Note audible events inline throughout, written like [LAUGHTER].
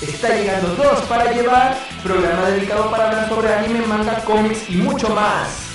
Está llegando dos para llevar, programa dedicado para hablar sobre anime, manga, cómics y mucho más.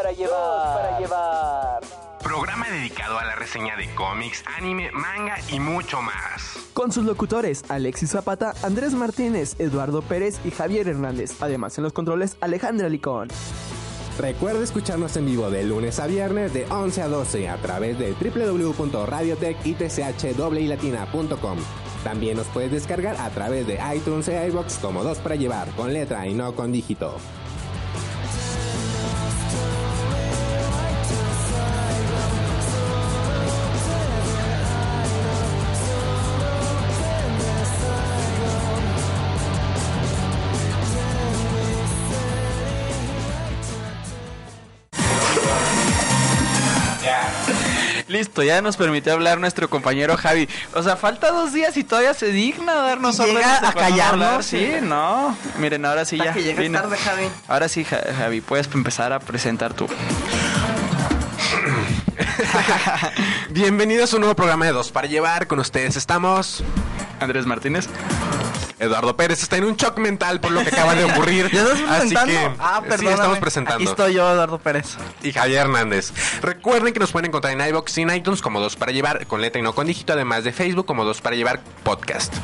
Para llevar. Dos para llevar. Programa dedicado a la reseña de cómics, anime, manga y mucho más. Con sus locutores Alexis Zapata, Andrés Martínez, Eduardo Pérez y Javier Hernández. Además en los controles Alejandra Licón. Recuerda escucharnos en vivo de lunes a viernes de 11 a 12 a través de www.radiotechitchwlatina.com. También nos puedes descargar a través de iTunes e iBox como dos para llevar, con letra y no con dígito. Listo, ya nos permitió hablar nuestro compañero Javi. O sea, falta dos días y todavía se digna darnos llega órdenes de a callarnos. Sí, no. Miren, ahora sí ya. que vino. tarde, Javi. Ahora sí, Ja- Javi, puedes empezar a presentar tú. [LAUGHS] Bienvenidos a un nuevo programa de Dos para llevar. Con ustedes estamos. Andrés Martínez. Eduardo Pérez está en un shock mental por lo que acaba de ocurrir. [LAUGHS] ¿Ya estás Así presentando? que ah, sí, estamos presentando. Aquí estoy yo, Eduardo Pérez. y Javier Hernández. Recuerden que nos pueden encontrar en iBox y en iTunes como Dos para Llevar, con letra y no con dígito, además de Facebook como Dos para Llevar Podcast.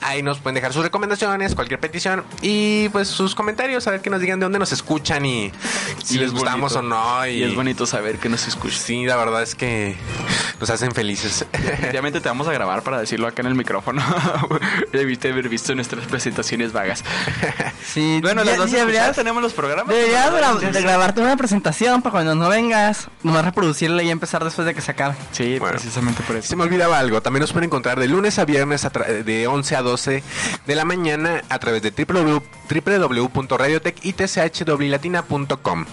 Ahí nos pueden dejar sus recomendaciones, cualquier petición y pues sus comentarios, a ver que nos digan de dónde nos escuchan y si Y les es gustamos bonito. o no. Y es bonito saber que nos escuchas. Sí, la verdad es que nos hacen felices. Definitivamente te vamos a grabar para decirlo acá en el micrófono. [LAUGHS] Debiste haber visto nuestras [LAUGHS] presentaciones vagas. [LAUGHS] Sí, Bueno, las ya- dos deberías, tenemos los programas. deberías ¿no? gra- de grabarte una presentación para cuando no vengas, nomás reproducirla y empezar después de que se acabe. Sí, Bueno. precisamente por eso. Se me olvidaba algo. También nos pueden encontrar de lunes a viernes a de 11 a 12 de la mañana a través de www www.radiotechitchwlatina.com.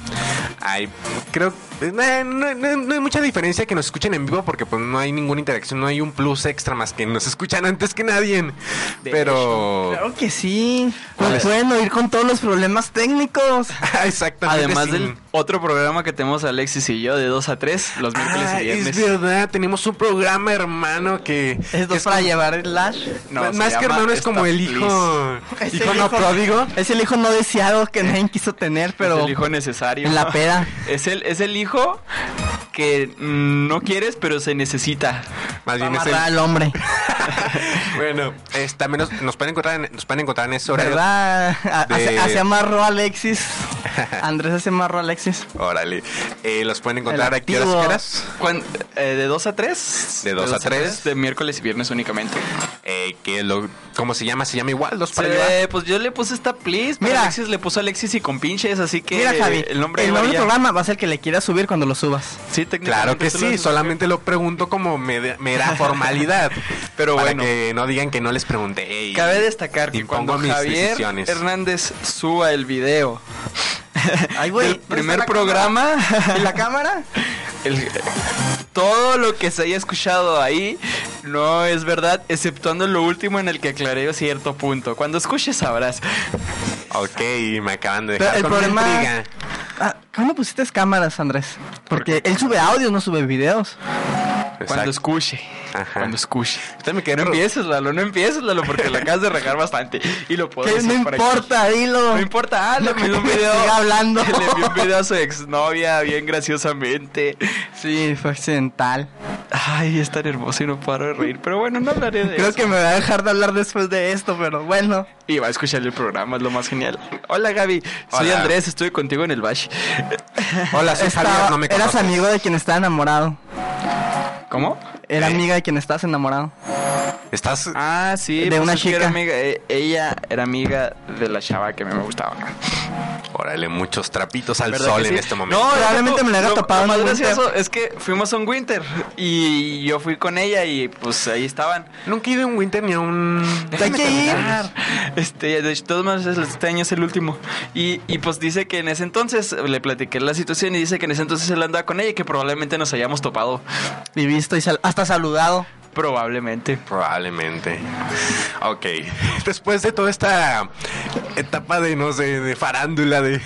Ay, creo eh, no, no- no- no hay mucha diferencia que nos escuchen en vivo porque pues no hay ninguna interacción, no hay un plus extra más que nos escuchan antes que nadie. Pero Claro que sí. ¿Cuál Nos pueden oír con todos los problemas técnicos. [LAUGHS] exactamente. Además sí. del otro programa que tenemos Alexis y yo de 2 a 3 los miércoles Ah, y viernes. es verdad, tenemos un programa hermano que Es dos para llevar el lash. No, más que hermano es como el hijo, Es hijo el no pródigo. Es el hijo no deseado que nadie quiso tener, pero es el hijo necesario. en la peda. Es el, es el hijo que mm, no quieres, pero se necesita. Más bien es el, al hombre. [LAUGHS] [LAUGHS] Bueno, es- también nos, nos pueden encontrar en, nos pueden encontrar en ese horario. ¿Verdad? A- de- Hace, hace amarro a Alexis. [LAUGHS] Andrés hace amarro a Alexis. Órale. Eh, los pueden encontrar El a? Cuan- eh, de 2 a 3. De dos a tres. De miércoles y viernes únicamente. Eh, que lo, ¿Cómo se llama? Se llama igual, dos para Sí, llevar. pues yo le puse esta please. Mira. Alexis le puso Alexis y con pinches, así que Mira, Javi, el nombre el nombre del programa va a ser el que le quieras subir cuando lo subas. Sí, técnicamente Claro que sí, solamente lo pregunto como mera formalidad. [LAUGHS] Pero para bueno. que no digan que no les pregunté. y- Cabe destacar que cuando Javier decisiones. Hernández suba el video [LAUGHS] Ay, güey, del ¿dónde primer programa, ¿En la cámara? [LAUGHS] el- todo lo que se haya escuchado ahí no es verdad, exceptuando lo último en el que aclaré cierto punto. Cuando escuches sabrás. Ok, me acaban de Pero dejar el con problema- intriga. Ah, ¿Cuándo pusiste cámaras, Andrés? Porque él sube audio, no sube videos. Cuando escuche. Ajá. Cuando escuche. Usted me quedé No empieces, Lalo, no empieces, Lalo, porque la acabas de regar bastante. Y lo puedo no decir aquí. importa, dilo. No importa, ah, le que envió un video. hablando. [LAUGHS] Le envió un video a su exnovia bien graciosamente. Sí, fue accidental. Ay, es tan hermoso y no paro de reír. Pero bueno, no hablaré de Creo eso. que me va a dejar de hablar después de esto, pero bueno. Y va a escuchar el programa, es lo más genial. Hola Gaby, soy. Andrés, estuve contigo en el Bash. Hola, soy Estaba- Javier, no me eras conoces. amigo de quien estaba enamorado. ¿Cómo? Era Eh. amiga de quien estabas enamorado. Estás... Ah, sí, De pues una es que era chica. amiga- eh, ella era amiga de la chava que a mí me gustaba. Órale, muchos trapitos al ¿Verdad sol en este momento. No, Probablemente me la haya lo- topado Lo en más gracioso es que fuimos a un winter y yo fui con ella y pues ahí estaban. Nunca he ido a un winter ni a un... Hay que ir. Este, de todos modos, este año es el último. Y, y pues dice que en ese entonces le platiqué la situación y dice que en ese entonces él andaba con ella y que probablemente nos hayamos topado. Y visto y sal- hasta saludado. Probablemente. Probablemente. Ok. [LAUGHS] Después de toda esta etapa de, no sé, de farándula, de,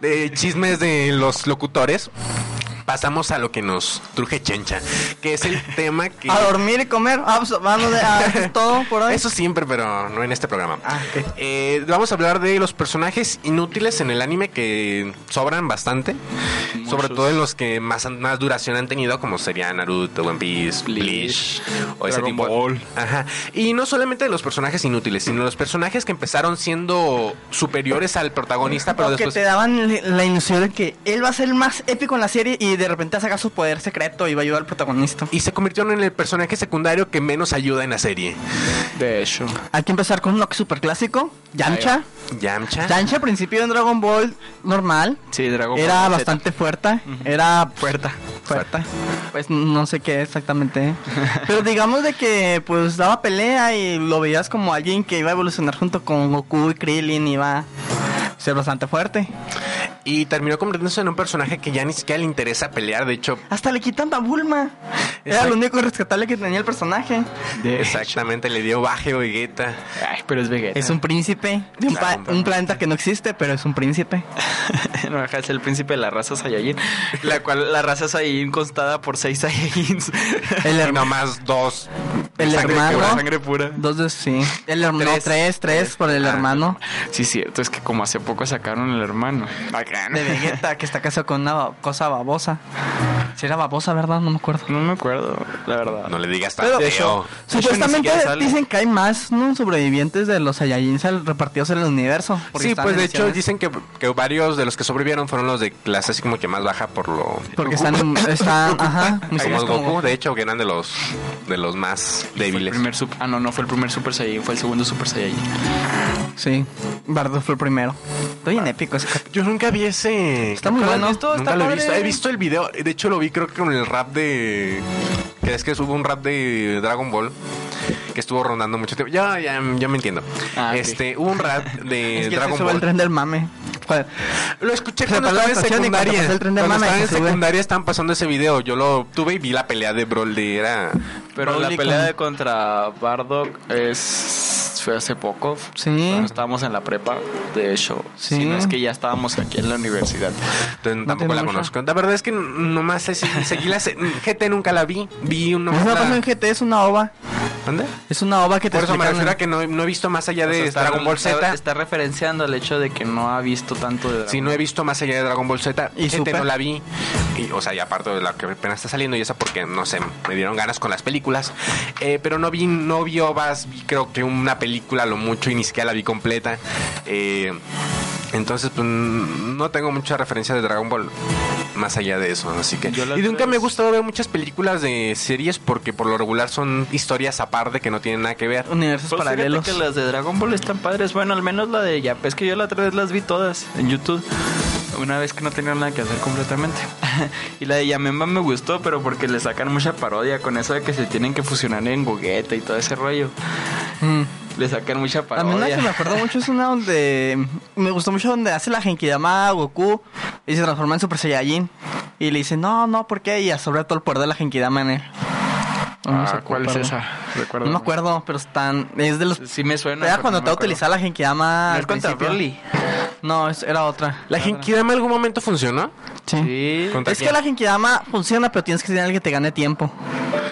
de chismes de los locutores, pasamos a lo que nos truje chencha, que es el [LAUGHS] tema que... A dormir y comer. Ah, pues, vamos de, ah, todo por hoy. Eso siempre, pero no en este programa. Ah. Eh, vamos a hablar de los personajes inútiles en el anime que sobran bastante. Sobre todo en los que más, más duración han tenido, como serían Naruto, One Piece, Bleach, o ese Dragon tipo. Ball. Ajá. Y no solamente de los personajes inútiles, sino los personajes que empezaron siendo superiores al protagonista, pero O que después. te daban la ilusión de que él va a ser el más épico en la serie y de repente saca su poder secreto y va a ayudar al protagonista. Y se convirtieron en el personaje secundario que menos ayuda en la serie. De hecho. Hay que empezar con uno que es súper clásico, Yamcha. Yamcha. Yamcha al principio en Dragon Ball normal Sí, Dragon Ball era Z. bastante fuerte, era Fuerte. fuerte. Pues no sé qué exactamente. [LAUGHS] Pero digamos de que pues daba pelea y lo veías como alguien que iba a evolucionar junto con Goku y Krillin y iba a ser bastante fuerte. Y terminó convirtiéndose en un personaje que ya ni siquiera le interesa pelear. De hecho, Hasta le quitan a Bulma. Era lo único rescatable que tenía el personaje. De exactamente le dio baje Vegeta. Ay, pero es Vegeta. Es un príncipe de un, Claro, un planeta que no existe, pero es un príncipe. [LAUGHS] no, es el príncipe de la raza Saiyajin. La cual, la raza Saiyajin constada por seis Saiyajins. El Y hermano. nomás dos. El Sangre hermano. pura. Sangre pura. Dos de sí. El hermano. Tres. Tres, tres, por el Ah, hermano Sí, cierto, es que como hace poco sacaron el hermano. Acá, de Vegeta que está casado con una cosa babosa. Si era babosa, ¿verdad? No me acuerdo. No me acuerdo, la verdad. No le digas tan feo. hecho, Supuestamente dicen que hay más ¿no? sobrevivientes de los Saiyajins repartidos en el universo. Sí, pues de hecho dicen que, que varios de los que sobrevivieron fueron los de clase así como que más baja por lo... Porque están, están, [LAUGHS] ajá, Como Goku, de hecho, que eran de los, de los más débiles. primer ah, no, no fue el primer Super Saiyajin, fue el segundo Super Saiyajin. Sí, Bardo fue el primero. Estoy en épico ese. Yo nunca vi ese... Está muy ¿Nunca lo bueno. visto? Está Nunca lo he visto. He visto el video. De hecho, lo vi creo que con el rap de... Que es que hubo un rap de Dragon Ball que estuvo rondando mucho tiempo. Ya, ya, ya me entiendo. Ah. Este, hubo un rap de [LAUGHS] Es que se Dragon el Ball. tren del mame. Lo escuché Se cuando estaba en secundaria. el tren del Cuando mame, estaba en se secundaria estaban pasando ese video. Yo lo tuve y vi la pelea de Broly. Era... Pero Broly la pelea con- de contra Bardock es fue hace poco. Sí. Cuando estábamos en la prepa, de hecho. Sí. Si no es que ya estábamos aquí en la universidad. Entonces, No tampoco la mucho. conozco. La verdad es que nomás sé si seguí la GT [LAUGHS] nunca la vi. Vi una Eso no pasó en GT, es una ova. ¿Dónde? Es una ova que te Por eso me refiero a que no, no he visto más allá de O sea, está- Dragon Ball está- Z. Está referenciando el hecho de que no ha visto tanto de Dragon Si no he visto más allá de Dragon Ball Z, ¿Y GT Super? no la vi. Y, o sea, y aparte de la que apenas está saliendo y esa porque, no sé, me dieron ganas con las películas. Eh, pero no vi, no vi ovas, vi creo que una película a lo mucho y ni siquiera la vi completa. Eh, entonces, pues no tengo mucha referencia de Dragon Ball más allá de eso, así que... Yo Y nunca me ha gustado ver muchas películas de series porque por lo regular son historias aparte que no tienen nada que ver. Universos Pues paralelos. que las de Dragon Ball están padres. Bueno, al menos la de ya. Es que yo la otra vez las vi todas en YouTube. Una vez que no tenía nada que hacer completamente. [LAUGHS] y la de Yamemba me gustó, pero porque le sacan mucha parodia con eso de que se tienen que fusionar en Gogeta y todo ese rollo. Mm. Le sacan mucha También la parodia. que me acuerdo mucho es una donde me gustó mucho donde hace la Genkidama a Goku y se transforma en Super Saiyajin y le dice no, no, ¿por qué? Y absorbe todo el poder de la Genkidama en él. No, sé Ah, ¿Cuál es esa? Recuerdo. No me acuerdo, pero están es de los Sí me suena. era cuando no a utilizar la Genkidama ¿No es contra. Broly? No, es- era otra. ¿La Genkidama en algún momento funcionó? Sí. Sí. ¿Contra Es que la Genkidama funciona, pero tienes que tener alguien que te gane tiempo.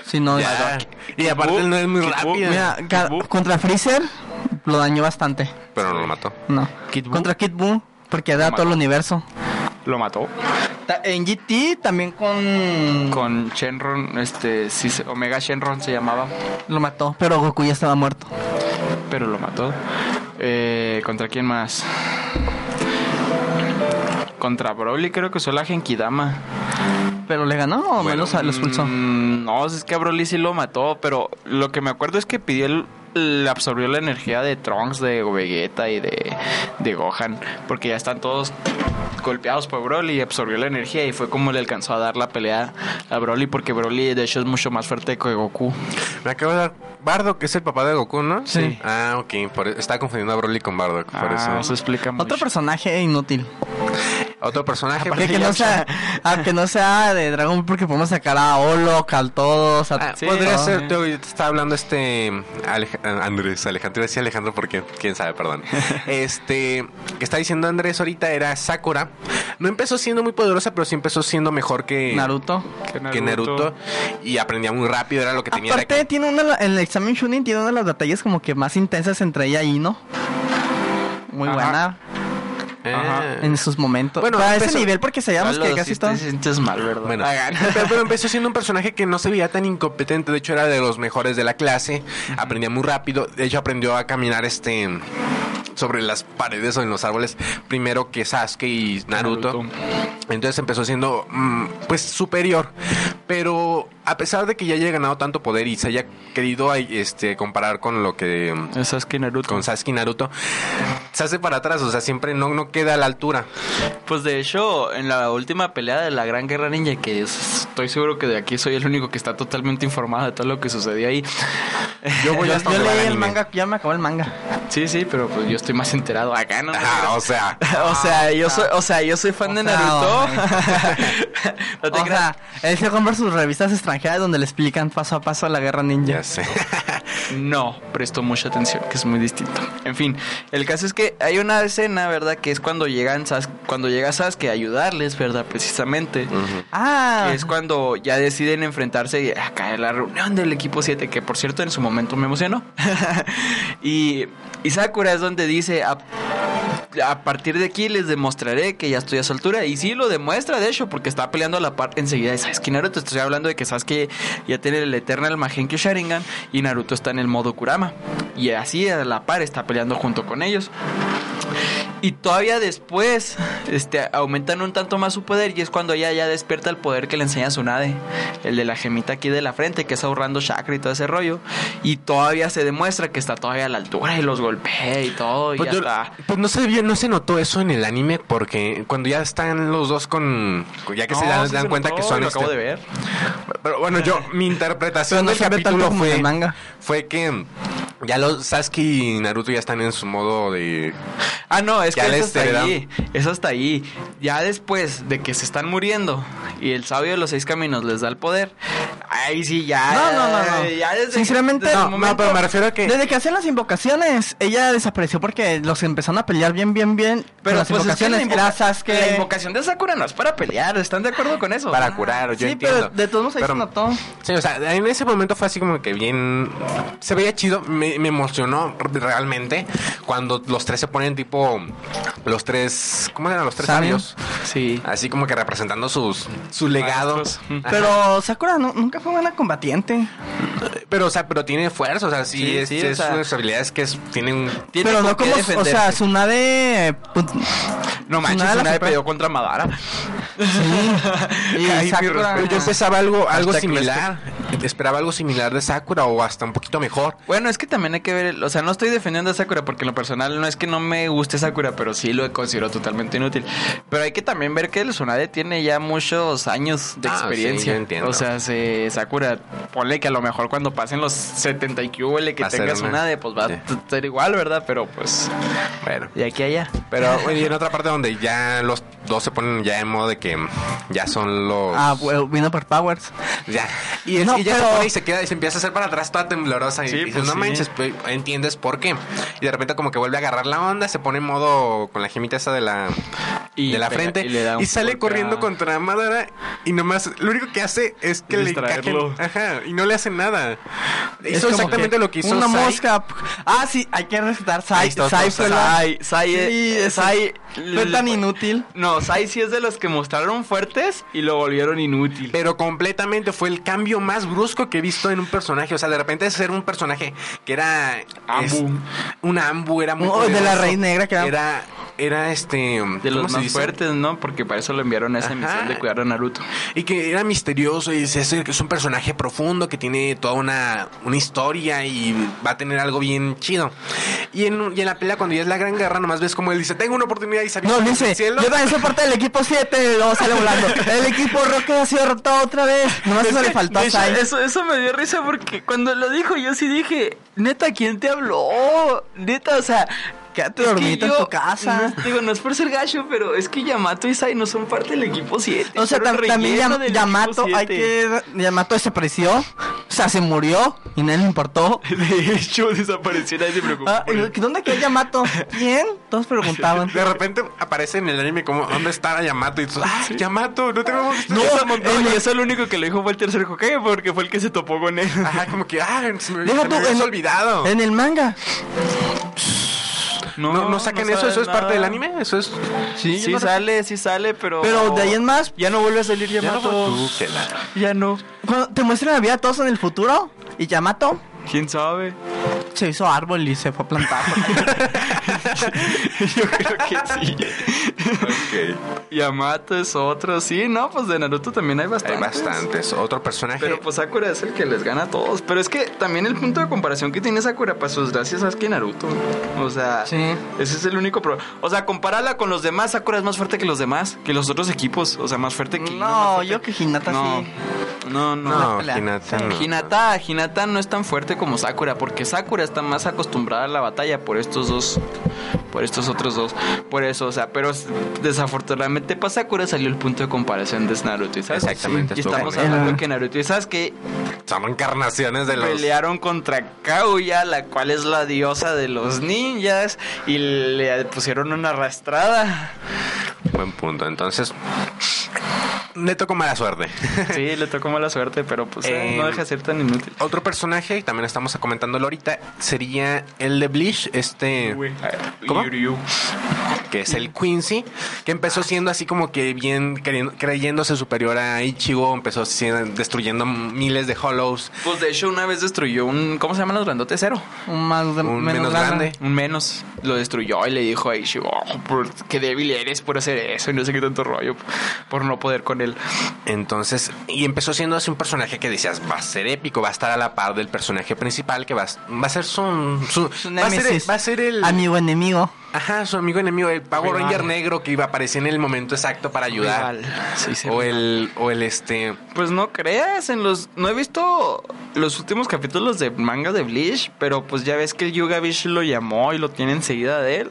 Si no, Ya. Y aparte no es muy rápida. Mira, contra Freezer lo dañó bastante. Pero no lo mató. No. Kid. Contra Kid Buu, porque da todo el universo. Lo mató. En GT también con... Con Shenron, este, sí, se- Omega Shenron se llamaba, Lo mató, pero Goku ya estaba muerto. pero lo mató. Eh, ¿Contra quién más? Contra Broly creo que usó la Genkidama. Pero le ganó o Bueno, menos lo expulsó. Mm, no, es que a Broly sí lo mató, pero lo que me acuerdo es que pidió el, le absorbió la energía de Trunks, de Vegeta y de, de Gohan, porque ya están todos golpeados por Broly y absorbió la energía y fue como le alcanzó a dar la pelea a Broly, porque Broly de hecho es mucho más fuerte que Goku. Me acabo de dar Bardock, que es el papá de Goku, ¿no? Sí. Ah, ok. Por, estaba confundiendo a Broly con Bardock, por Ah, eso. eso explica mucho. Otro personaje inútil. Otro personaje. Que, que no sea, ah, que no sea de Dragon Ball porque podemos sacar a Olo, a todos, a Ah, Sí, podría no. ser, te te estaba hablando este Alej- Andrés, Alejandro, decía Alejandro porque quién sabe, perdón. [LAUGHS] Este, que está diciendo Andrés ahorita era Sakura. No empezó siendo muy poderosa, pero sí empezó siendo mejor que Naruto. que Naruto y aprendía muy rápido, era lo que tenía. Aparte, tiene una, la- el examen Shunin tiene una de las batallas como que más intensas entre ella y Ino. Muy Ajá. buena Ah. en sus momentos. Bueno, a ese nivel porque sabíamos que casi todo. sientes mal, ¿verdad? Bueno, [LAUGHS] pero, pero empezó siendo un personaje que no se veía tan incompetente. De hecho, era de los mejores de la clase. Aprendía muy rápido. De hecho, aprendió a caminar este sobre las paredes o en los árboles primero que Sasuke y Naruto. Naruto. Entonces empezó siendo mm, pues superior. Pero a pesar de que ya haya ganado tanto poder y se haya querido este comparar con lo que Es Sasuke Naruto. con Sasuke Naruto, se hace para atrás, o sea, siempre no, no queda a la altura. Pues de hecho, en la última pelea de la Gran Guerra Ninja, que es- estoy seguro que de aquí soy el único que está totalmente informado de todo lo que sucedió ahí. Yo voy [LAUGHS] hasta yo leí el anime. manga, ya me acabó el manga. Sí, sí, pero pues yo estoy más enterado acá, ¿no? Ajá, o sea, [LAUGHS] O sea, yo soy, o sea, yo soy fan O de Naruto. No te O creas. sea, él se compra sus revistas extranjeras donde le explican paso a paso la guerra ninja. ya sé. [LAUGHS] No, presto mucha atención, que es muy distinto. En fin, el caso es que hay una escena, ¿verdad? Que es cuando llegan Sas cuando llega Sasuke a ayudarles, ¿verdad? Precisamente. Ah, Que es cuando ya deciden enfrentarse acá en la reunión del equipo 7, que por cierto en su momento me emocionó. [LAUGHS] y, y Sakura es donde dice, a, a partir de aquí les demostraré que ya estoy a su altura. Y sí lo demuestra, de hecho, porque está peleando a la par enseguida de Sasuke Naruto. Estoy hablando de que Sasuke ya tiene el Eternal Magenkyo Sharingan y Naruto está en el modo Kurama. Y así a la par está peleando junto con ellos. Y todavía después este, aumentan un tanto más su poder y es cuando ella ya despierta el poder que le enseña Tsunade, el de la gemita aquí de la frente, que es ahorrando chakra y todo ese rollo. Y todavía se demuestra que está todavía a la altura y los golpea y todo. Y Pues, ya yo- está. pues no se vio, no se notó eso en el anime porque cuando ya están los dos con, ya que se dan, sí dan se cuenta notó, que son lo este- acabo de ver. Pero bueno, yo mi [LAUGHS] interpretación no del se capítulo fue el manga. fue que ya los Sasuke y Naruto ya están en su modo de Ah, no, es Ya que eso hasta heredan. ahí. Eso hasta ahí. Ya después de que se están muriendo y el sabio de los seis caminos les da el poder, ahí sí ya. No, no, no, no. Ya desde, Sinceramente, desde no, no, no, pero me refiero a que Desde que hacen las invocaciones, ella desapareció porque los empezaron a pelear bien, bien, bien. Pero las pues es que la, invocaciones. invoca- Sasuke. la invocación de Sakura no es para pelear, ¿están de acuerdo con eso? para curar, yo sí, entiendo. pero de todos modos ahí Pero- se notó. Sí, o sea, en ese momento fue así como que bien. Se veía chido, me, me emocionó realmente cuando los tres se ponen tipo. Los tres. ¿Cómo eran los tres Sabios. sabios? Sí. Así como que representando sus, su legado. Pero Sakura no- nunca fue buena combatiente. Pero, o sea, pero tiene fuerza, o sea, sí, Sí, es, sí, es o sea- unas habilidades que es, tienen. Tiene pero no como, o sea, Tsunade... pues, No manches, Tsunade super- peleó contra Madara. [LAUGHS] y Sakura... yo empezaba algo, algo similar. Esperaba algo similar de Sakura o hasta un poquito mejor. Bueno, es que también hay que ver, o sea, no estoy defendiendo a Sakura porque en lo personal no es que no me guste Sakura, pero sí lo considero totalmente inútil. Pero hay que también ver que el Tsunade tiene ya muchos años de Ah, sí, experiencia. yo entiendo. O sea, se, Sakura, ponle que a lo mejor cuando pasen los 70 y que huele que Va tenga una- Tsunade, pues va sí. a ser igual, ¿verdad? Pero pues, Bueno. de aquí allá. Pero y en otra parte donde ya los dos se ponen ya en modo de que ya son los. Ah, bueno, vino por Powers. Ya. Y, es, No, y ya se pone y se queda y se empieza a hacer para atrás toda temblorosa. Y Sí, dices, pues no sí. manches, pues, entiendes por qué. Y de repente como que vuelve a agarrar la onda, se pone en modo con la gemita esa de la, Y de la pega- frente y le da y, un sale corriendo contra Madara y nomás lo único que hace es que le. Ajá, y no le hace nada. Es Hizo exactamente que lo que hizo Una Sai. mosca. Ah, sí, hay que respetar Sai. Sai fue Sai. Sai, Sai, Fue tan inútil. No, Sai sí es de los que mostraron fuertes y lo volvieron inútil. Pero completamente fue el cambio más brusco que he visto en un personaje. O sea, de repente ser un personaje que era. Ambu. un Ambu era muy. Oh, de la. Raíz Negra, que era- Era. Era este. De ¿cómo los más dice? fuertes, ¿no? Porque para eso lo enviaron a esa Ajá. misión de cuidar a Naruto. Y que era misterioso y es, es un personaje profundo que tiene toda una, una historia y va a tener algo bien chido. Y en, y en la pelea, cuando ya es la gran guerra, nomás ves como él dice: Tengo una oportunidad y salió No, dice, cielo. yo también soy parte del equipo 7, luego sale volando. [LAUGHS] El equipo Rocket ha sido derrotado otra vez. Nomás Es eso le faltó a hecho, eso, eso me dio risa porque cuando lo dijo yo sí dije, neta, ¿quién te habló? Neta, o sea, Quédate dormito en tu casa. No, digo, no es por ser gacho, pero es que Yamato y Sai no son parte del equipo 7. O sea, tam- también Yam- Yamato, hay que... Yamato desapareció, o sea, se murió y nadie le importó. [LAUGHS] De hecho, desapareció, nadie se preocupó. Ah, por él. ¿y ¿Dónde quedó Yamato? ¿Quién? Todos preguntaban. De repente aparece en el anime como, ¿dónde está Yamato? Y tú, ¡ah, Yamato! No te vemos. No, no, y eso lo único que le dijo fue el tercer Hokage porque fue el que se topó con él. Ajá, como que, ah, se me, Deja se tú, en- olvidado. En el manga. No, no, sacan eso, eso es parte del anime, eso es. Sí, Sí, sale, sí sale, pero... Pero de ahí en más, Ya no vuelve a salir Ya no Yamato. tú, que la- Ya no. cuando te muestran la vida todos en el futuro y Yamato ¿Quién sabe? se hizo árbol y se fue a plantar. [LAUGHS] Yo creo que sí. ok. Yamato es otro. Sí, no, pues de Naruto también hay Hay bastantes. bastantes. Otro personaje. Pero pues Sakura es el que les gana a todos. Pero es que también el punto de comparación que tiene Sakura para sus gracias es que Naruto. O sea, Sí. ese es el único problema. O sea, compárala con los demás. Sakura es más fuerte que los demás, que los otros equipos. O sea, más fuerte que. más no, fuerte. yo que Hinata No, sí. no, no. no. Hinata. Sí. no. Hinata, Hinata no es tan fuerte como Sakura, porque Sakura está más acostumbrada a la batalla por estos dos, por estos otros dos. Por eso, o sea, pero desafortunadamente para Sakura salió el punto de comparación de Naruto y Sasuke. Exactamente, Y estamos genial. hablando que Naruto y Sasuke Son encarnaciones de los. pelearon contra Kaguya, la cual es la diosa de los ninjas, y le pusieron una arrastrada. Buen punto. Entonces, le tocó mala suerte. [LAUGHS] Sí, le tocó mala suerte, pero pues eh, Eh, no deja de ser tan inútil. Otro personaje, y también estamos comentándolo ahorita, sería el de Bleach, este, ¿Cómo? Que es el Quincy, que empezó siendo así como que bien creyéndose superior a Ichigo, empezó siendo- destruyendo miles de hollows, Pues de hecho una vez destruyó un... ¿Cómo se llaman los grandotes? Cero. Un más de, un menos, grande. Un menos. Lo destruyó y le dijo a Ichigo, "Oh, por- qué débil eres por hacer eso y no sé qué tanto rollo. Por no poder con él. Entonces, y empezó siendo así un personaje que decías, va a ser épico, va a estar a la par del personaje principal, que va, a- va a ser su... su- Su va, a ser, némesis. va a ser el... Amigo enemigo. Ajá, su amigo enemigo, el Power Rival. Ranger negro que iba a aparecer en el momento exacto para ayudar. Rival. Sí, sí, o rival. el, o el este... Pues no creas, en los... No he visto los últimos capítulos de manga de Bleach, pero pues ya ves que el Yuga Bish lo llamó y lo tiene enseguida de él.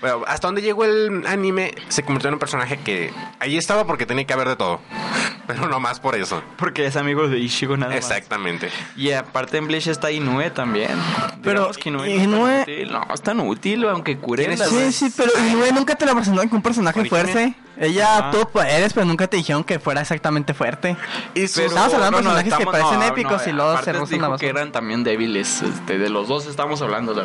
Bueno, hasta donde llegó el anime, se convirtió en un personaje que ahí estaba porque tenía que haber de todo. [LAUGHS] Pero no más por eso. Porque es amigo de Ichigo nada más. Exactamente. Y aparte en Bleach está Inoue también. Pero Digamos que Inoue no, Inoue- es tan útil. no es tan útil, aunque cure ¿Quién es las- Sí, sí, pero Inoue nunca te la presentó como un personaje Origine. fuerte. Ella Ajá. tuvo poderes, pero nunca te dijeron que fuera exactamente fuerte. Y sus- Estamos hablando de personajes que estamos- parecen épicos y luego se rozan la que eran también débiles. Este, de los dos estamos hablando de,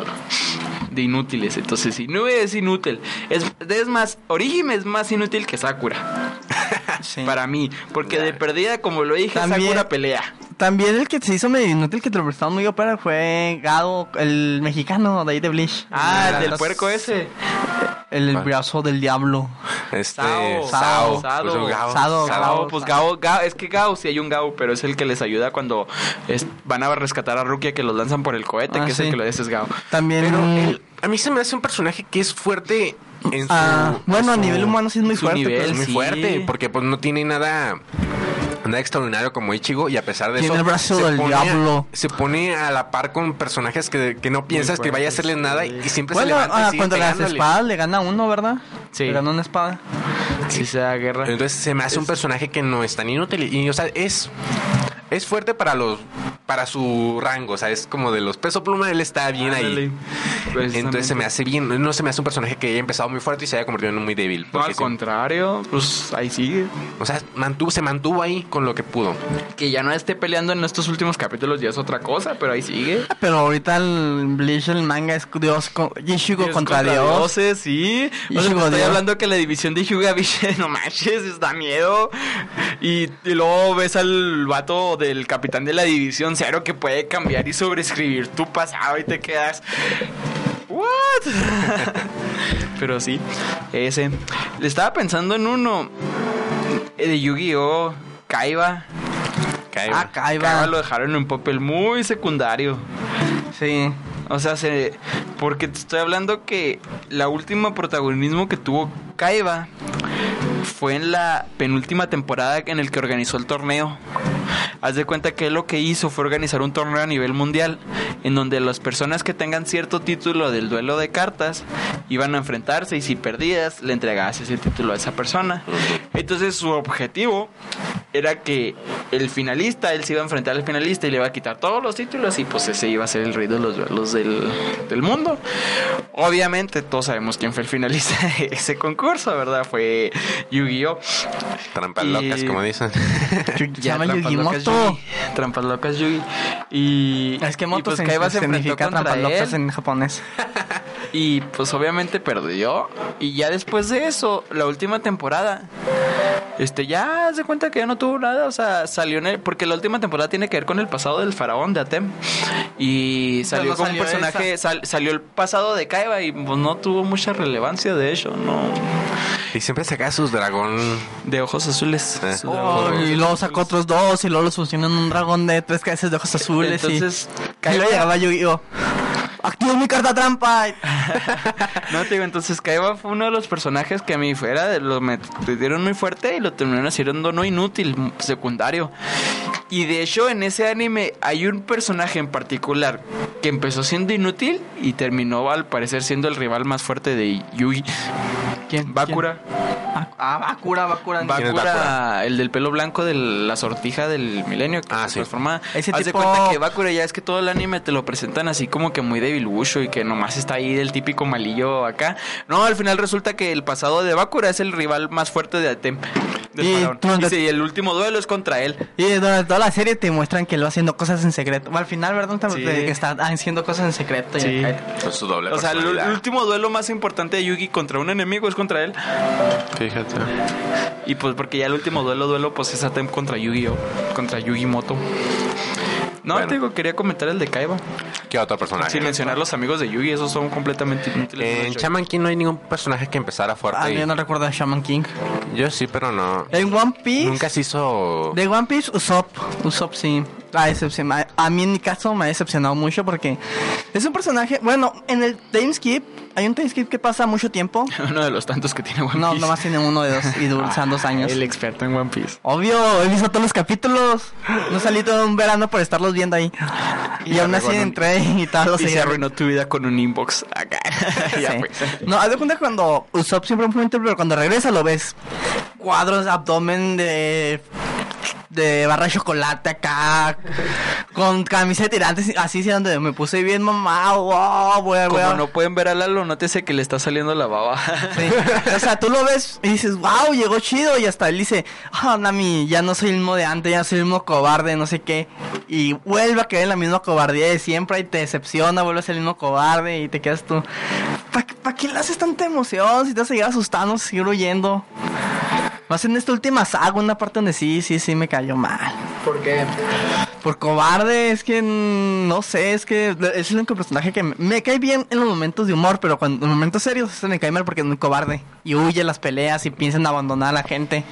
de inútiles. Entonces, Inoue es inútil. Es, es más, Orihime es más inútil que Sakura. [LAUGHS] Sí. Para mí. Porque de perdida, como lo dije, También- Sakura pelea. También el que se hizo medio inútil que te lo prestaron muy ópera fue Gado, el mexicano de ahí de Bleach. Ah, el del Las- puerco ese. El brazo del diablo. Este, Sao. Sao. Sao. Pues un Gao. Sado. Sao. Gao, pues Gao, Gao, es que Gao, sí hay un Gao, pero es el que les ayuda cuando es- van a rescatar a Rukia que los lanzan por el cohete, Ah, que es el sí. que lo dice es Gao. También. Pero él- a mí se me hace un personaje que es fuerte en su... Ah, bueno, a su- nivel humano sí es muy su fuerte. nivel, pero- Es muy sí. fuerte, porque pues no tiene nada... Nada extraordinario como Ichigo y a pesar de Tiene eso el brazo se del pone a- diablo. se pone a la par con personajes que, que no piensas que vaya a hacerles nada y siempre se Bueno, levanta y ah, sigue cuando las pegándole. espadas le gana uno, ¿verdad? Sí. Le gana una espada. Sí se da guerra. Entonces se me hace un personaje que no es tan inútil. Y, o sea, es. Es fuerte para los. Para su rango. O sea, es como de los peso pluma, él está bien Ándale. ahí. Entonces se me hace bien. No se me hace un personaje que haya empezado muy fuerte y se haya convertido en muy débil. No, al sí- contrario, pues ahí sigue. o sea, mantuvo, se mantuvo ahí con lo que pudo. Que ya no esté peleando en estos últimos capítulos ya es otra cosa, pero ahí sigue. Pero ahorita el Bleach, el manga es Dios con Ichigo Dios contra, Dios. dioses, sí. O sea, estoy Dios. hablando que la división de Hyuga [LAUGHS] Biche, no manches, da miedo. Y, y luego ves al vato del capitán de la división cero que puede cambiar y sobreescribir tu pasado y te quedas. ¿What? [LAUGHS] Pero sí, ese. Le estaba pensando en uno eh, de Yu-Gi-Oh! Kaiba. Kaiba. Ah, Kaiba. Kaiba lo dejaron en un papel muy secundario. Sí. O sea, se, porque te estoy hablando que la última protagonismo que tuvo Kaiba fue en la penúltima temporada en el que organizó el torneo. Haz de cuenta que él lo que hizo fue organizar un torneo a nivel mundial en donde las personas que tengan cierto título del duelo de cartas iban a enfrentarse y si perdías le entregabas ese título a esa persona. Entonces su objetivo era que el finalista, él se iba a enfrentar al finalista y le iba a quitar todos los títulos y pues ese iba a ser el rey de los duelos del, del mundo. Obviamente todos sabemos quién fue el finalista de ese concurso, ¿verdad? Fue Yu-Gi-Oh! Trampas Y- locas, como dicen. [LAUGHS] Trampas Yugi. Trampas locas Yugi. Y, Es que moto pues, se- Kaiba se enfrentó significa contra trampas locas en japonés. [LAUGHS] Y pues obviamente perdió. Y ya después de eso, la última temporada, este ya se cuenta que ya no tuvo nada. O sea, salió en el. Porque la última temporada tiene que ver con el pasado del faraón de Atem. Y salió no como un personaje. sal- salió el pasado de Kaiba y pues no tuvo mucha relevancia de hecho, no. Y siempre saca sus dragón. De ojos azules. Eh. Oh, dragón. y luego sacó otros dos y luego los fusionó en un dragón de tres cabezas de ojos azules. y- Entonces, y, luego llegaba Yu-Gi-Oh! ¡Activo mi carta trampa! [LAUGHS] No te digo, entonces Kaiba fue uno de los personajes que a mí fuera, lo metieron muy fuerte y lo terminaron haciendo no inútil, secundario. Y de hecho en ese anime hay un personaje en particular que empezó siendo inútil y terminó al parecer siendo el rival más fuerte de Yugi. ¿Quién? Bakura. Ah, Bakura, Bakura. ¿Quién es Bakura, Bakura? el del pelo blanco de la sortija del milenio que Ah, se sí. transforma. Ese Haz de cuenta que Bakura ya es que todo el anime te lo presentan así como que muy debilucho y que nomás está ahí del típico malillo acá. No, al final resulta que el pasado de Bakura es el rival más fuerte de Atem. Y Y sí, el último duelo es contra él. Y durante toda la serie te muestran que él va haciendo cosas en secreto. Al final, ¿verdad? Sí. que está haciendo cosas en secreto. y Sí. Con su doble O sea, el, el último duelo más importante de Yugi contra un enemigo es contra él. Fíjate. Y pues porque ya el último duelo, duelo, pues es Atem contra Yu-Gi-Oh! Contra Yugi-Moto. No, Bueno. te digo, quería comentar el de Kaiba. ¿Qué otro personaje? Sin mencionar los amigos de Yugi, esos son completamente inútiles. En Shaman King no hay ningún personaje que empezara fuerte. Ah, y- yo no recuerdo a Shaman King. Yo sí, pero no. En One Piece. Nunca se hizo. De One Piece, Usopp. Usopp sí. Decepcion- A mí en mi caso me ha decepcionado mucho porque es un personaje. Bueno, en el Timeskip hay un Timeskip que pasa mucho tiempo. [LAUGHS] Uno de los tantos que tiene One No, Piece. nomás tiene uno de dos y duran [LAUGHS] dos años. El experto en One Piece. Obvio, he visto todos los capítulos. No salí todo un verano por estarlos viendo ahí. Y, Y aún así entré y [LAUGHS] tal, los Y se arruinó tu vida con un inbox acá. ya Sí. pues. No, haz de cuenta cuando Usopp siempre fue un pero cuando regresa lo ves. Cuadros abdomen de. De barra de chocolate acá. Con camisa de tirantes, así sí, donde me puse bien mamado. Wow, a- Como no pueden ver a Lalo, nótese que le está saliendo la baba. Sí. O sea, tú lo ves y dices, wow, llegó chido. Y hasta él dice, ah, Nami, ya no soy el mismo de antes, ya soy el mismo cobarde, no sé qué. Y vuelve a caer en la misma cobardía de siempre y te decepciona, vuelve a ser el mismo cobarde y te quedas tú. ¿Para qué le haces tanta emoción? Si te vas a llegar asustando, seguir huyendo. Más en esta última saga, una parte donde sí, sí, sí me cayó mal. ¿Por qué? Por cobarde, es que mm, no sé, es que es el único personaje que me, me cae bien en los momentos de humor, pero cuando en momentos serios se me cae mal porque es muy cobarde y huye a las peleas y piensa en abandonar a la gente.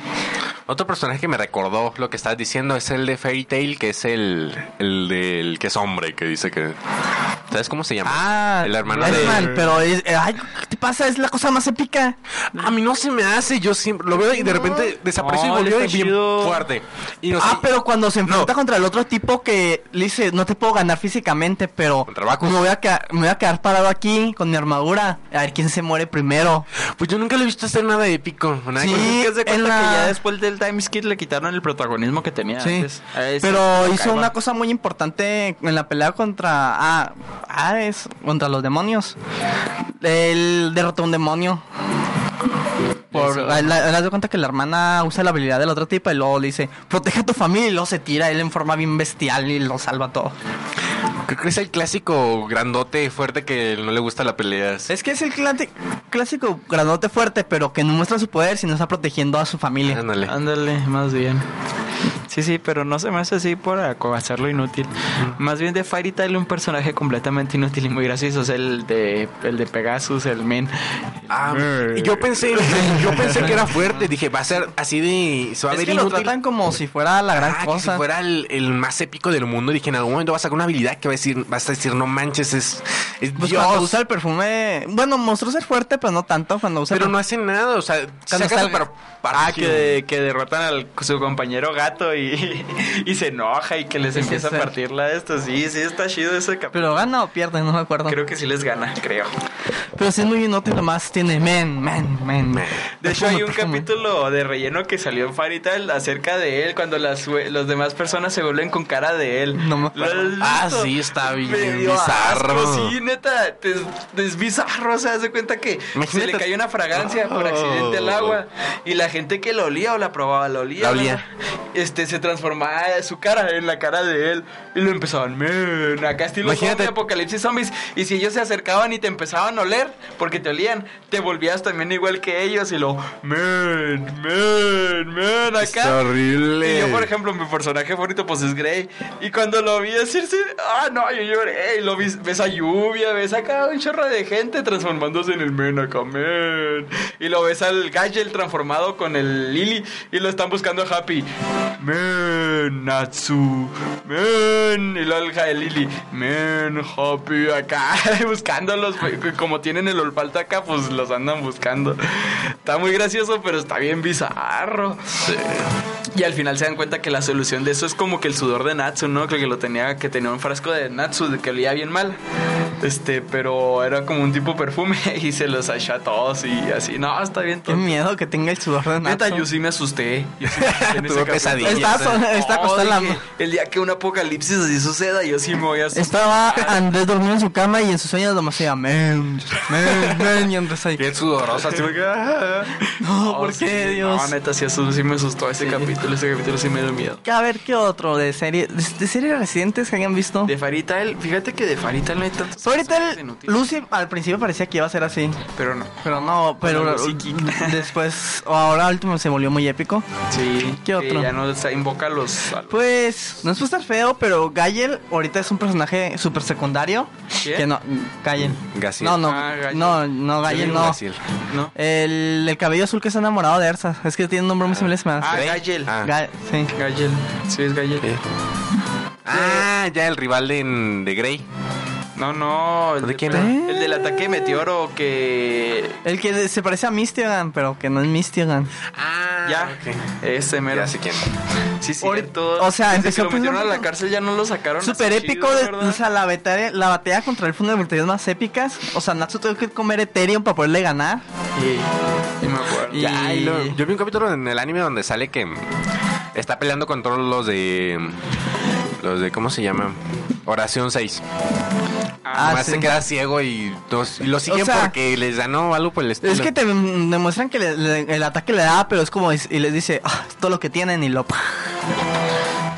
Otro personaje que me recordó lo que estás diciendo es el de Fairy Tail, que es el, el del que es hombre, que dice que. ¿Sabes cómo se llama? Ah, el hermano de. pero es, eh, ay, ¿qué te pasa? Es la cosa más épica. A mí no se me hace, yo siempre lo veo y de repente desapareció No, y volvió bien chido. fuerte. Y no ah, sé- pero cuando se enfrenta No. contra el otro tipo que le dice, no te puedo ganar físicamente, pero me voy, a quedar, me voy a quedar parado aquí con mi armadura, a ver quién se muere primero. Pues yo nunca le he visto hacer nada épico. Nada Sí, que de en cuenta la- que ya después del Time Skip le quitaron el protagonismo que tenía Sí, antes. Pero hizo Kaiba. una cosa muy importante en la pelea contra ah, ah, es contra los demonios. Él derrotó a un demonio. Por, Eso. él, él hace cuenta que la hermana usa la habilidad de la otra tipa y luego le dice, protege a tu familia y luego se tira él en forma bien bestial y lo salva todo. Creo que es el clásico grandote fuerte que no le gusta la pelea. Es que es el clásico, clásico granote fuerte, pero que no muestra su poder, sino está protegiendo a su familia. Ándale. Ándale, más bien. Sí, sí, pero no se me hace así por hacerlo inútil. Más bien de Fairy Tail un personaje completamente inútil y muy gracioso. Es el de, el de Pegasus, el men. Ah, y yo pensé, yo pensé que era fuerte. Dije, va a ser así de. Se va a Es ver que lo inútil. tratan como si fuera la gran Ah, que cosa. si fuera el, el más épico del mundo. Dije, en algún momento va a sacar una habilidad que va a decir, vas a decir, no manches, es, es Pues Dios. cuando usa el perfume, bueno, mostró ser fuerte, pero no tanto cuando usa Pero el no hace nada, o sea, Cuando saca salga- para Ah, que, que derrotan al su compañero gato y, y, [LAUGHS] y se enoja y que les empieza a partir la de esto. Sí, sí, está chido ese capítulo. Pero gana o pierde, no me acuerdo. Creo que sí les gana, creo. Pero sí es muy inútil, nomás tiene men, men, men. De hecho, hay un capítulo de relleno que salió en Farital acerca de él, cuando las los demás personas se vuelven con cara de él. No me ¿Lo acuerdo. Ah, sí, está bien Me dio bizarro. asco, sí, neta, te- te- es bizarro, o sea, hace cuenta que se le cayó una fragancia por Oh. accidente al agua y la gente que lo olía o la probaba, lo olía. Olía. Este, se transformaba su cara en la cara de él y lo empezaban, men, acá estilo Imagínate- zombie, apocalipsis zombies. Y si ellos se acercaban y te empezaban a oler, porque te olían, te volvías también igual que ellos y lo, men, men, men, acá. Está horrible. Y yo, por ejemplo, mi personaje favorito pues es Grey. Y cuando lo vi decirse, ah, no, yo lloré. Y lo vi, ves a lluvia, ves acá un chorro de gente transformándose en el men acá, men. Y lo ves al Gagel transformado con el Lily. Y lo están buscando a Happy. Men, Natsu, men. Y luego el Ja- el Lily, men, Happy acá. [LAUGHS] Buscándolos. Como tienen el olfato acá, pues los andan buscando. Está muy gracioso, pero está bien bizarro. Y al final se dan cuenta que la solución de eso es como que el sudor de Natsu, ¿no? Que lo tenía, que tenía un frasco de Natsu de que olía bien mal. Este, pero era como un tipo perfume [LAUGHS] y se los echó a todos y así. No, está bien Qué tonto. miedo que tenga el sudor de Neta, Natsu. yo sí me asusté. Yo sí me asusté en [LAUGHS] ese Tuve Está, en la- El día que un apocalipsis así suceda, yo sí me voy a. Estaba Andrés dormido en su cama y en sus sueños nomás decía, men, men, men, y Andrés ahí. Bien sudorosa. así, ah. [LAUGHS] No, ¿por sí, qué, Dios? No, neta, sí, asu- sí me asustó ese capítulo. Ese capítulo sí me dio miedo. A ver, ¿qué otro de serie, de, de series recientes que hayan visto? De Farital, fíjate que de Farital no hay tantos. Inútiles, Lucy al principio parecía que iba a ser así, Pero no. pero no, pero Lucy. después, o ahora último se volvió muy épico. Sí. ¿Qué otro? Ya no invoca a los. a los- Pues, no es por estar feo, pero Gael ahorita es un personaje súper secundario. ¿Quién? Que no, Gael. Gaciel. No, no, Ah, no, no, Gael no. Gaciel. ¿No? El, el cabello azul que está enamorado de Ersa. Es que tiene un nombre muy similar. se me Ah. Gagel. Ah. Ga- sí. Gagel. Sí, es Gagel. Sí. Ah, ya el rival de, de Grey. No, no. El ¿De quién? El del ataque meteoro que. El que se parece a Mistiogan, pero que no es Mistiogan. Ah, Ya. Ese mero. Ya sé quién. Sí, sí. Ahorita- o sea, Desde empezó que lo metieron a la cárcel ya no lo sacaron. Súper épico, chido, de- o sea, la batalla, la batalla contra el fondo de batallas más épicas. O sea, Natsu tuvo que comer Ethereum para poderle ganar. Sí, sí me acuerdo. Y- Ya, y lo- yo vi un capítulo en el anime donde sale que está peleando con todos los de. Los de, ¿cómo se llama? Oración 6. Ah, Además sí. se queda ciego y, los- y lo siguen O sea, porque les ganó algo por el estilo. Es que te demuestran que le- le- el ataque le da, pero es como y les dice, ah, todo lo que tienen y lo.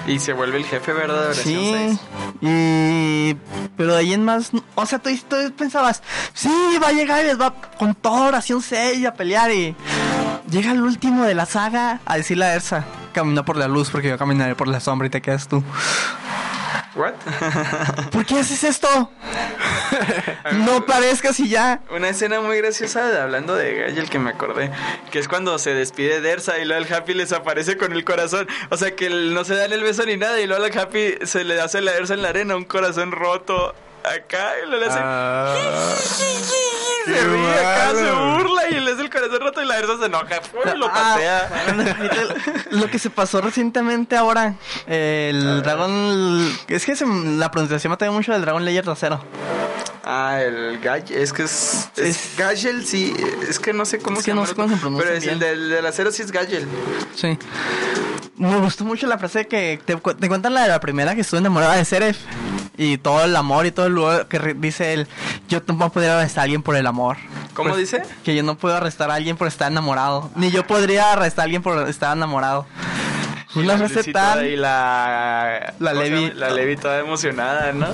Y se vuelve el jefe, ¿verdad? Sí. 6. Y. Pero de ahí en más. O sea, tú, tú pensabas, sí, va a llegar y les va con toda oración 6 a pelear. Y. Llega el último de la saga a decirle a Ersa: Camina por la luz porque yo caminaré por la sombra y te quedas tú. ¿What? [LAUGHS] ¿Por qué haces esto? [LAUGHS] no parezcas y ya. Una escena muy graciosa de- hablando de Gagel que me acordé, que es cuando se despide de Ersa y luego el Happy les aparece con el corazón. O sea que el- no se dan el beso ni nada y luego al Happy se le hace la Ersa en la arena, un corazón roto acá y le hace... Ah, [LAUGHS] se ríe acá, se burla y le hace el corazón roto y la Ersa se enoja ¡fum! y lo Ah, patea. Lo que se pasó recientemente ahora, el dragón. Es que se- la pronunciación me mucho del dragón Layer Acero. Ah, el Gagel, es que es, es Es- Gagel, sí, es que no sé cómo Es se que no sé cómo se pronuncia Pero es bien. el del, del acero sí es Gagel. Sí. Me gustó mucho la frase que te, te cuentan la de la primera que estuvo enamorada de Seref. Y todo el amor y todo el lugar que dice él. Yo no puedo poder arrestar a alguien por el amor. ¿Cómo Pues, dice? Que yo no puedo arrestar a alguien por estar enamorado. Ni yo podría arrestar a alguien por estar enamorado. Una frase tan... Y la... La ¿cómo se Levi. La Levi toda emocionada, ¿no?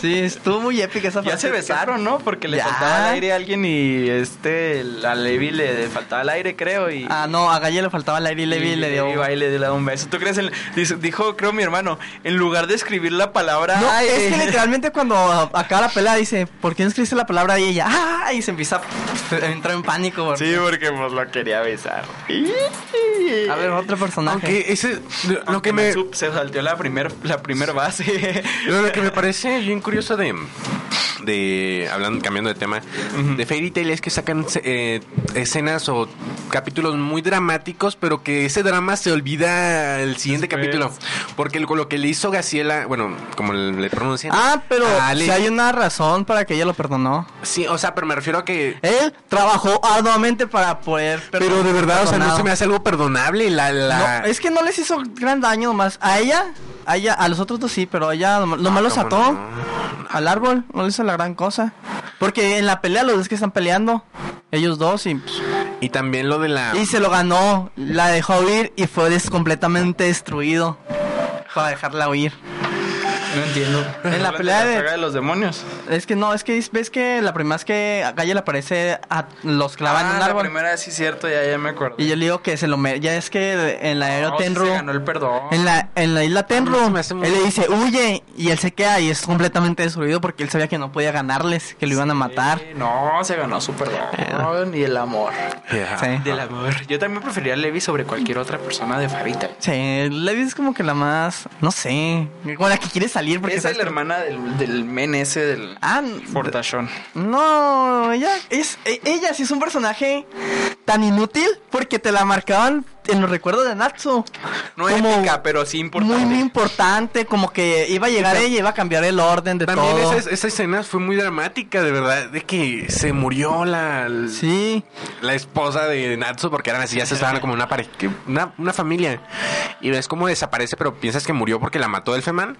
Sí, estuvo muy épica esa frase. Ya se besaron, ¿no? Porque le Ya. faltaba el aire a alguien y este... A Levi le faltaba el aire, creo, y... Ah, no, a Galle le faltaba el aire y Levi y le dio... y le dio un beso. ¿Tú crees? Dice- dijo, creo mi hermano, en lugar de escribir la palabra... No, es que [LAUGHS] literalmente cuando acaba la pelea dice, ¿por qué no escribiste la palabra? Y ella, ¡ah! Y se empieza a entrar en pánico. porque- Sí, porque pues lo quería besar. A ver, otro personaje. Aunque ese. Lo, lo que me. Se salteó la primer, la primer base. Lo, lo que me parece bien curioso de, de hablando cambiando de tema de Fairy Tail es que sacan eh, escenas o capítulos muy dramáticos, pero que ese drama se olvida el siguiente Después. capítulo, porque lo, lo que le hizo Gaciela, bueno, como le pronuncian. Ah, pero a Ale- si hay una razón para que ella lo perdonó. sí, o sea, pero me refiero a que Él trabajó arduamente para poder pero de verdad, o sea, no se me hace algo perdonable la, la... No, es que no les hizo gran daño más. A ella, a ella, a los otros dos sí, pero a ella lo más los ¿cómo ató no? al árbol, no le hizo la gran cosa. Porque en la pelea los dos que están peleando, ellos dos y, Y también lo de la y se lo ganó, la dejó huir y fue des- completamente destruido para dejarla huir. No entiendo. En la pelea de- saga de los demonios. Es que no, es que ves que la primera vez que a Gaia le aparece a los clavan en ah, un la árbol. primera sí cierto, ya, ya me acuerdo. Y yo le digo que se lo mere- Ya es que en la era No, Tenru. se ganó el perdón. En la, en la isla Tenru, me él le dice, huye, y él se queda y es completamente destruido porque él sabía que no podía ganarles, que lo iban a matar. Sí, no, se ganó su perdón y el amor. Yeah. Sí. Del amor. Yo también preferiría a Levi sobre cualquier otra persona de Farita. Sí, Levi es como que la más, no sé, con la que quiere salir porque Esa es la que- hermana del, del men ese del Ah, Fortachón. no, ella es, e- ella sí es un personaje tan inútil porque te la marcaban en los recuerdos de Natsu. No Como épica, pero sí importante. Muy, muy importante, como que iba a llegar ella y iba a cambiar el orden de También todo. esa, esa escena fue muy dramática, de verdad, de que se murió la, Sí. la esposa de Natsu porque eran así, ya se estaban como una pareja, una, una familia. Y ves cómo desaparece, pero piensas que murió porque la mató el Feman.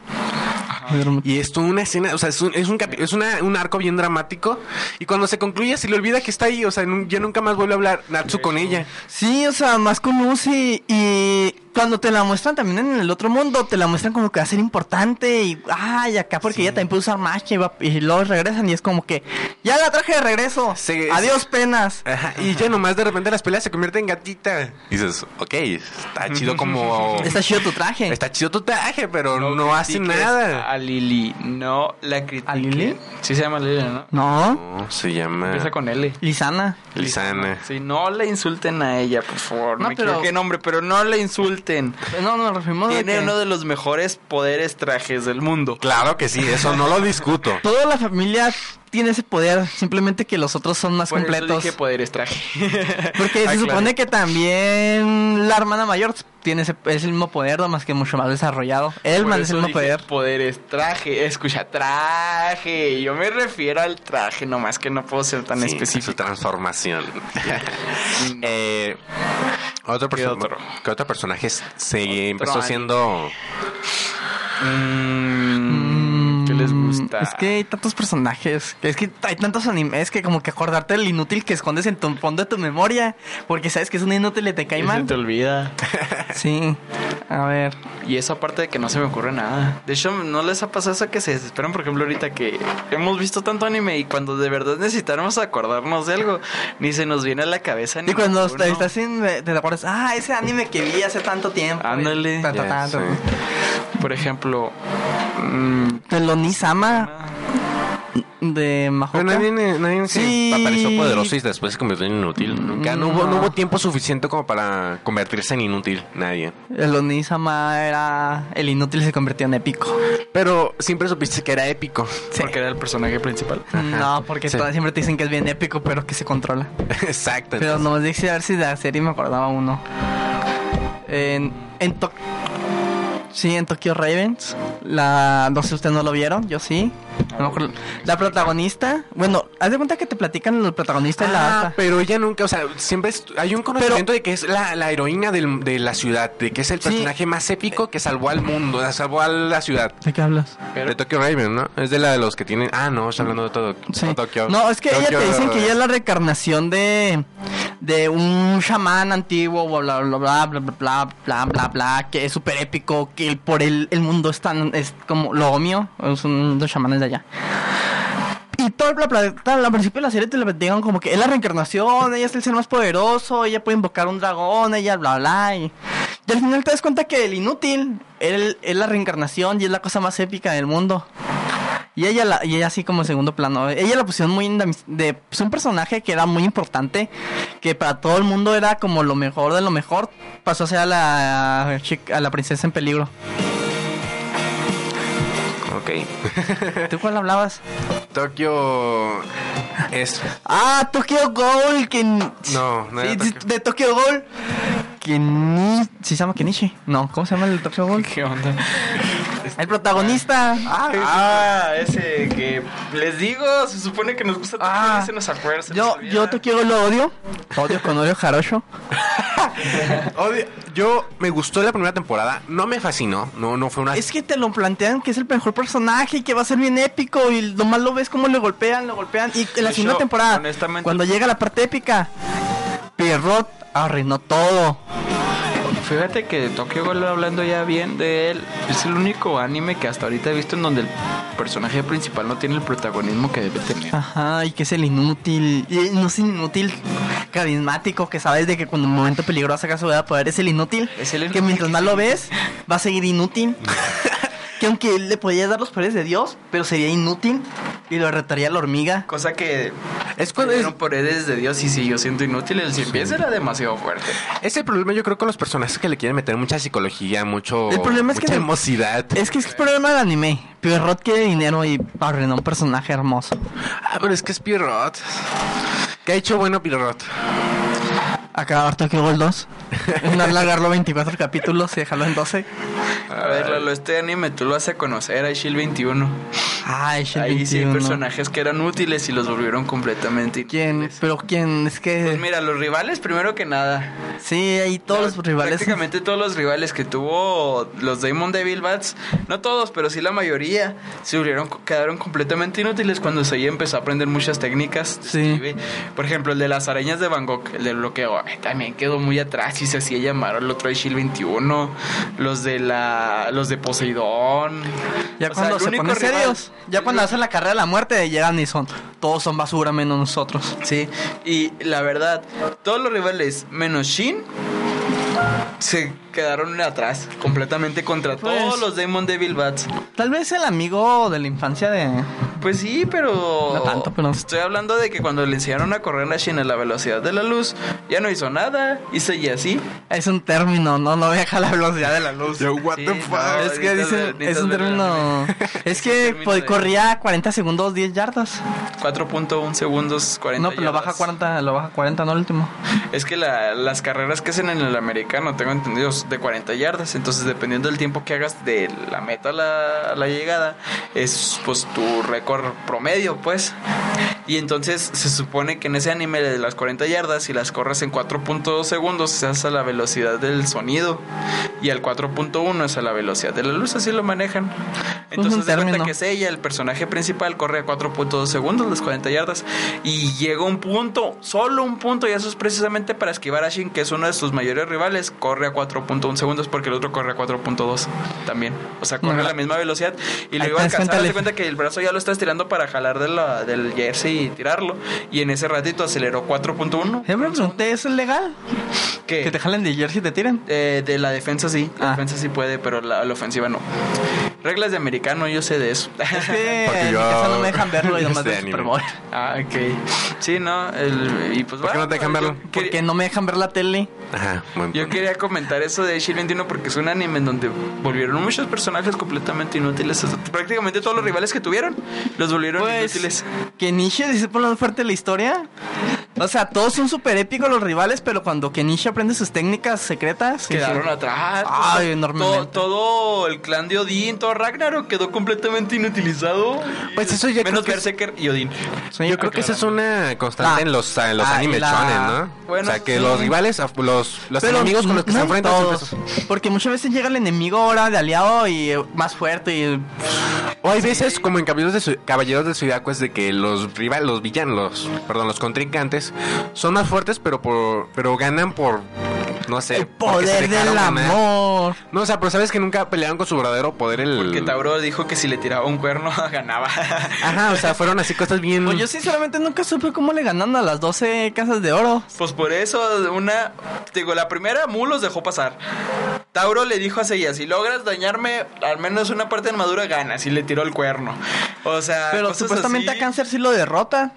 Y es toda una escena, o sea, es un, es un, es una- un arco bien dramático. Y cuando se concluye, se le olvida que está ahí, o sea, ya nunca más vuelve a hablar Natsu con ella. Sí, o sea, más con Monse, y cuando te la muestran también en el otro mundo, te la muestran como que va a ser importante y ay, acá porque ella también puede usar magia y, va- y luego regresan y es como que ya la traje de regreso. Adiós penas. Ajá, y ya nomás de repente las peleas se convierten en gatita. Y dices, ok, está [LAUGHS] chido como... Está chido tu traje. Está chido tu traje, pero no, hace critiques nada. A Lili, no la critiques. ¿A Lili? Sí se llama Lili, ¿no? No, No, se llama Empieza con L. Lisana. Lisana. Sí, no le insulten a ella, por favor. No, No, me pero- equivoqué nombre, pero no le insulten. No, nos referimos a Tiene que uno de los mejores poderes trajes del mundo. Claro que sí, eso no lo discuto. [LAUGHS] toda la familia tiene ese poder, simplemente que los otros son más Por completos. dije poderes traje. [LAUGHS] Porque se Ah, supone que también la hermana mayor tiene ese, es el mismo poder, más que mucho más desarrollado. Elman es el mismo poder. Poderes traje. Escucha, traje. Yo me refiero al traje, nomás que no puedo ser tan Sí, su específico. transformación. [LAUGHS] eh, otro, ¿Qué perso- otro? ¿Qué otro personaje se Otro empezó siendo... Mm, ¿Qué les gusta? Es que hay tantos personajes, es que hay tantos animes que como que acordarte del inútil que escondes en tu fondo de tu memoria, porque sabes que es un inútil y te cae Y se mal. te olvida. [LAUGHS] Sí. A ver. Y eso aparte de que no se me ocurre nada. De hecho, ¿no les ha pasado eso que se desesperan? Por ejemplo, ahorita que hemos visto tanto anime y cuando de verdad necesitáramos acordarnos de algo, ni se nos viene a la cabeza ni Y cuando est- estás en, te acuerdas, ah, ese anime que vi hace tanto tiempo. Ándale. Por ejemplo... mm, El Onisama de Mahoka. Pero nadie, nadie se Sí. apareció poderoso y después se convirtió en inútil. Nunca, no, hubo, no hubo tiempo suficiente como para convertirse en inútil. Nadie. El Onisama era el inútil se convirtió en épico. Pero siempre supiste que era épico. Sí. Porque era el personaje principal. No, porque Sí. todas siempre te dicen que es bien épico, pero que se controla. [LAUGHS] Exacto. Pero entonces- no dije a ver si de la serie me acordaba uno. En, en Sí, en Tokyo Ravens. La, no sé si ustedes no lo vieron, yo sí. No, la protagonista, bueno, haz de cuenta que te platican el protagonista ah, y la hasta. Pero ella nunca, o sea, siempre hay un conocimiento de que es la, la heroína del, de la ciudad, de que es el personaje más épico que salvó al mundo, salvó a la ciudad. ¿De qué hablas? De Tokyo Raven, ¿no? Es de la de los que tienen. Ah, no, está hablando de todo. Sí. No, Tokyo, no, es que ella te dicen que ella es la recarnación de de un chamán antiguo, bla bla bla bla bla bla bla, bla que es súper épico, que por el, el mundo es tan es como lo omio, son los chamanes de allá. Y todo el al principio de la serie te lo digan como que es la reencarnación, ella es el ser más poderoso, ella puede invocar un dragón, ella bla bla y, y al final te das cuenta que el inútil es la reencarnación y es la cosa más épica del mundo. Y ella, la, y ella así como en segundo plano. Ella la pusieron muy de, pues, un personaje que era muy importante, que para todo el mundo era como lo mejor de lo mejor. Pasó a ser a la, a la princesa en peligro. Ok. ¿Tú cuál hablabas? Tokio es... Ah, Tokyo Ghoul, que... No, no era Sí, sí, Tokyo. de Tokyo Ghoul. Keni... ¿Sí se llama Kenichi? No, ¿cómo se llama el Tokyo Ghoul? [LAUGHS] ¿Qué onda? El protagonista. Ah, ese que les digo, se supone que nos gusta Ah. ah, se nos acuerda. se nos Yo, olvida. yo Tokyo Ghoul lo odio. Odio con odio jarocho. [LAUGHS] Odio- Yo me gustó la primera temporada, no me fascinó, no, no fue una... Es que te lo plantean que es el mejor personaje y que va a ser bien épico y nomás lo ves como le golpean, lo golpean. Y en la segunda temporada, honestamente- cuando llega la parte épica, Pierrot arruinó todo. Fíjate que Tokyo Ghoul hablando ya bien de él, es el único anime que hasta ahorita he visto en donde el personaje principal no tiene el protagonismo que debe tener. Ajá, y que es el inútil. Y no es inútil carismático, que sabes de que cuando un momento peligroso saca su poder es el inútil. Es el que inútil mientras que más sí. lo ves, va a seguir inútil. [LAUGHS] que aunque él le podía dar los poderes de Dios, pero sería inútil y lo retaría la hormiga. Cosa que Es cuando es, fueron poderes de Dios y siguió siendo inútil. El cien pies era demasiado fuerte. es el problema yo creo con los personajes que le quieren meter mucha psicología, mucho... El problema es que mucha se- emocidad. Es que es el problema del anime. Pierrot quiere dinero y arruinó un personaje hermoso. Ah, pero es que es Pierrot. ¿Qué ha hecho bueno Pierrot? Acabar Tokyo Ghoul 2. No alargarlo 24 capítulos y dejarlo en 12. A ver, Lalo, este anime tú lo a conocer, a Shield 21. Ay, Shin Ahí sí hay 21. personajes que eran útiles y los volvieron completamente ¿Quién? Pero quién, es que... Pues mira, los rivales primero que nada. sí, ahí todos los rivales... Prácticamente todos los rivales que tuvo los Demon Devil Bats, no todos, pero sí la mayoría, se volvieron, quedaron completamente inútiles cuando se empezó a aprender muchas técnicas. Sí. Por ejemplo, el de las arañas de Bangkok, el del bloqueo, también quedó muy atrás y se hacía llamar el otro de Shield 21. Los de la los de Poseidón. Ya O sea, cuando el se ponen rival- serios, ya cuando hacen la carrera de la muerte, llegan y son... Todos son basura menos nosotros. Sí, y la verdad, todos los rivales menos Shin se quedaron atrás completamente contra Pues- todos los Demon Devil Bats. Tal vez el amigo de la infancia de... Pues sí, pero. No tanto, pero- Estoy hablando de que cuando le enseñaron a correr a Shin a la velocidad de la luz, ya no hizo nada y seguía así. Es un término, no, no viaja a la velocidad de la luz. Yo, what Sí, the no, fuck? Es que dicen, ver- es un término... Es que pues, de- corría 40 segundos, 10 yardas. 4.1 segundos, 40 No, pero lo baja yardas. 40, lo baja 40, no el último. Es que la- las carreras que hacen en el americano, tengo entendido, de 40 yardas. Entonces, dependiendo del tiempo que hagas de la meta a la, a la llegada, es pues tu récord promedio, pues. Y entonces se supone que en ese anime de las 40 yardas, si las corres en 4.2 segundos, se hace a la velocidad del sonido. Y al 4.1 es a la velocidad de la luz, así lo manejan. Entonces, de cuenta que es ella, el personaje principal, corre a 4.2 segundos, las 40 yardas. Y llega un punto, solo un punto, y eso es precisamente para esquivar a Shin, que es uno de sus mayores rivales. Corre a 4.1 segundos porque el otro corre a 4.2 también. O sea, corre a la misma velocidad. Y lo iba a alcanzar. Cuenta que el brazo ya lo está estirando para jalar de la- del jersey y tirarlo. Y en ese ratito aceleró 4.1. Yo me pregunté, ¿eso es legal? ¿Qué? Que te jalen de jersey y te tiren. Eh, de la defensa sí, la Ah. defensa sí puede, pero la, la ofensiva no. Reglas de americano, yo sé de eso. Es que Porque [LAUGHS] en mi yo- casa no me dejan verlo y [LAUGHS] nomás Este de anime. Super Bowl. ah, ok. Sí, no, el, y pues ¿Por qué no te dejan verlo? quería- Porque no me dejan ver la tele. Ajá, buen Yo quería comentar eso de Shield 21 porque es un anime en donde volvieron muchos personajes completamente inútiles. O prácticamente todos los rivales que tuvieron los volvieron Pues, inútiles. Kenichi dice por lo fuerte la historia. O sea, todos son súper épicos los rivales, pero cuando Kenichi aprende sus técnicas secretas... Quedaron sí. atrás. Ay, Todo- enormemente. Todo, el clan de Odín, todo Ragnarok quedó completamente inutilizado. Pues eso ya Menos Berserker y Odín. Sí, Yo creo que esa es una constante Ah. en los, en los la- shonen, ¿no? Bueno, o sea, que sí. los rivales, los, los Pero enemigos con los que se no enfrentan todos, Porque muchas veces llega el enemigo ahora de aliado y eh, más fuerte y... O hay veces, como en Caballeros de, Caballeros del Zodiaco, es de que los rivales, los villanos, los, perdón, los contrincantes son más fuertes, pero por, pero ganan por, no sé, El se poder del ganar. amor. No, o sea, pero sabes que nunca pelearon con su verdadero poder el... Porque Tauro dijo que si le tiraba un cuerno [LAUGHS] ganaba. Ajá, o sea, fueron así cosas bien... Pues yo sinceramente nunca supe cómo le ganan a las 12 casas de oro. Pues por eso, una. Digo, la primera Mu los dejó pasar. Tauro le dijo a Seiya: si logras dañarme al menos una parte de armadura, ganas. Y le tiró el cuerno. O sea, Pero supuestamente así. a Cáncer sí lo derrota.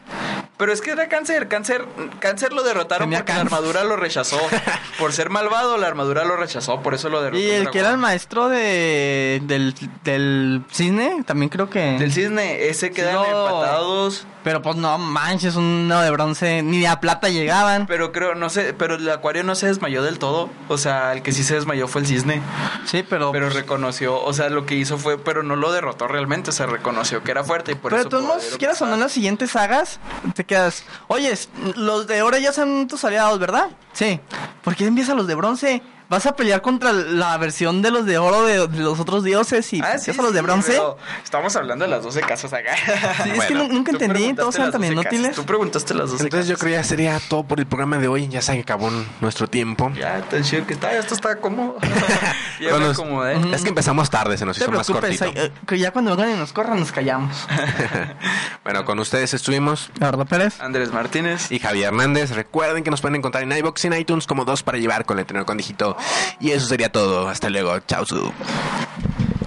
Pero es que era cáncer, cáncer, cáncer lo derrotaron Tenía porque la armadura lo rechazó. [LAUGHS] por ser malvado, la armadura lo rechazó, por eso lo derrotó. Y el que era el maestro de del, del cine, también creo que... Del cisne, ese quedan empatados. Pero pues no manches, un no de bronce, ni de a plata llegaban. Pero creo, no sé, pero el acuario no se desmayó del todo. O sea, el que sí se desmayó fue el cisne. Sí, pero... Pero reconoció, o sea, lo que hizo fue, pero no lo derrotó realmente, se reconoció que era fuerte y por Pero eso. pudo modos, haber quieras o no, en las siguientes sagas, te quedas... Oye, los de oro ya son tus aliados, ¿verdad? Sí. ¿Por qué empiezas los de bronce? Vas a pelear contra la versión de los de oro de, de los otros dioses y Ah, empiezas sí, a los de bronce. pero Estamos hablando de las 12 casas acá. Sí, es que Bueno, nu- nunca entendí, todos eran 12 inútiles. Tú preguntaste las 12 Entonces yo casas. creo que ya sería todo por el programa de hoy. Ya se acabó nuestro tiempo. Ya, tan chido que está, esto está cómodo. [LAUGHS] ya Bueno, me es- acomodé. Es que empezamos tarde, se nos te hizo más cortito. eh, que ya cuando vengan y nos corran nos callamos. [LAUGHS] bueno, con ustedes estuvimos Eduardo Pérez. Andrés Martínez. y Javier Hernández. Recuerden que nos pueden encontrar en iBox y en iTunes como dos para llevar con el tenor con dígito. Y eso sería todo. Hasta luego. Chao. su.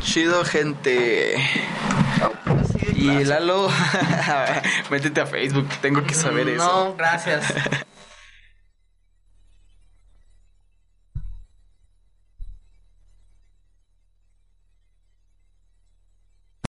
Chido, gente. Y Lalo, [LAUGHS] métete a Facebook, tengo que saber eso. No, gracias. [LAUGHS]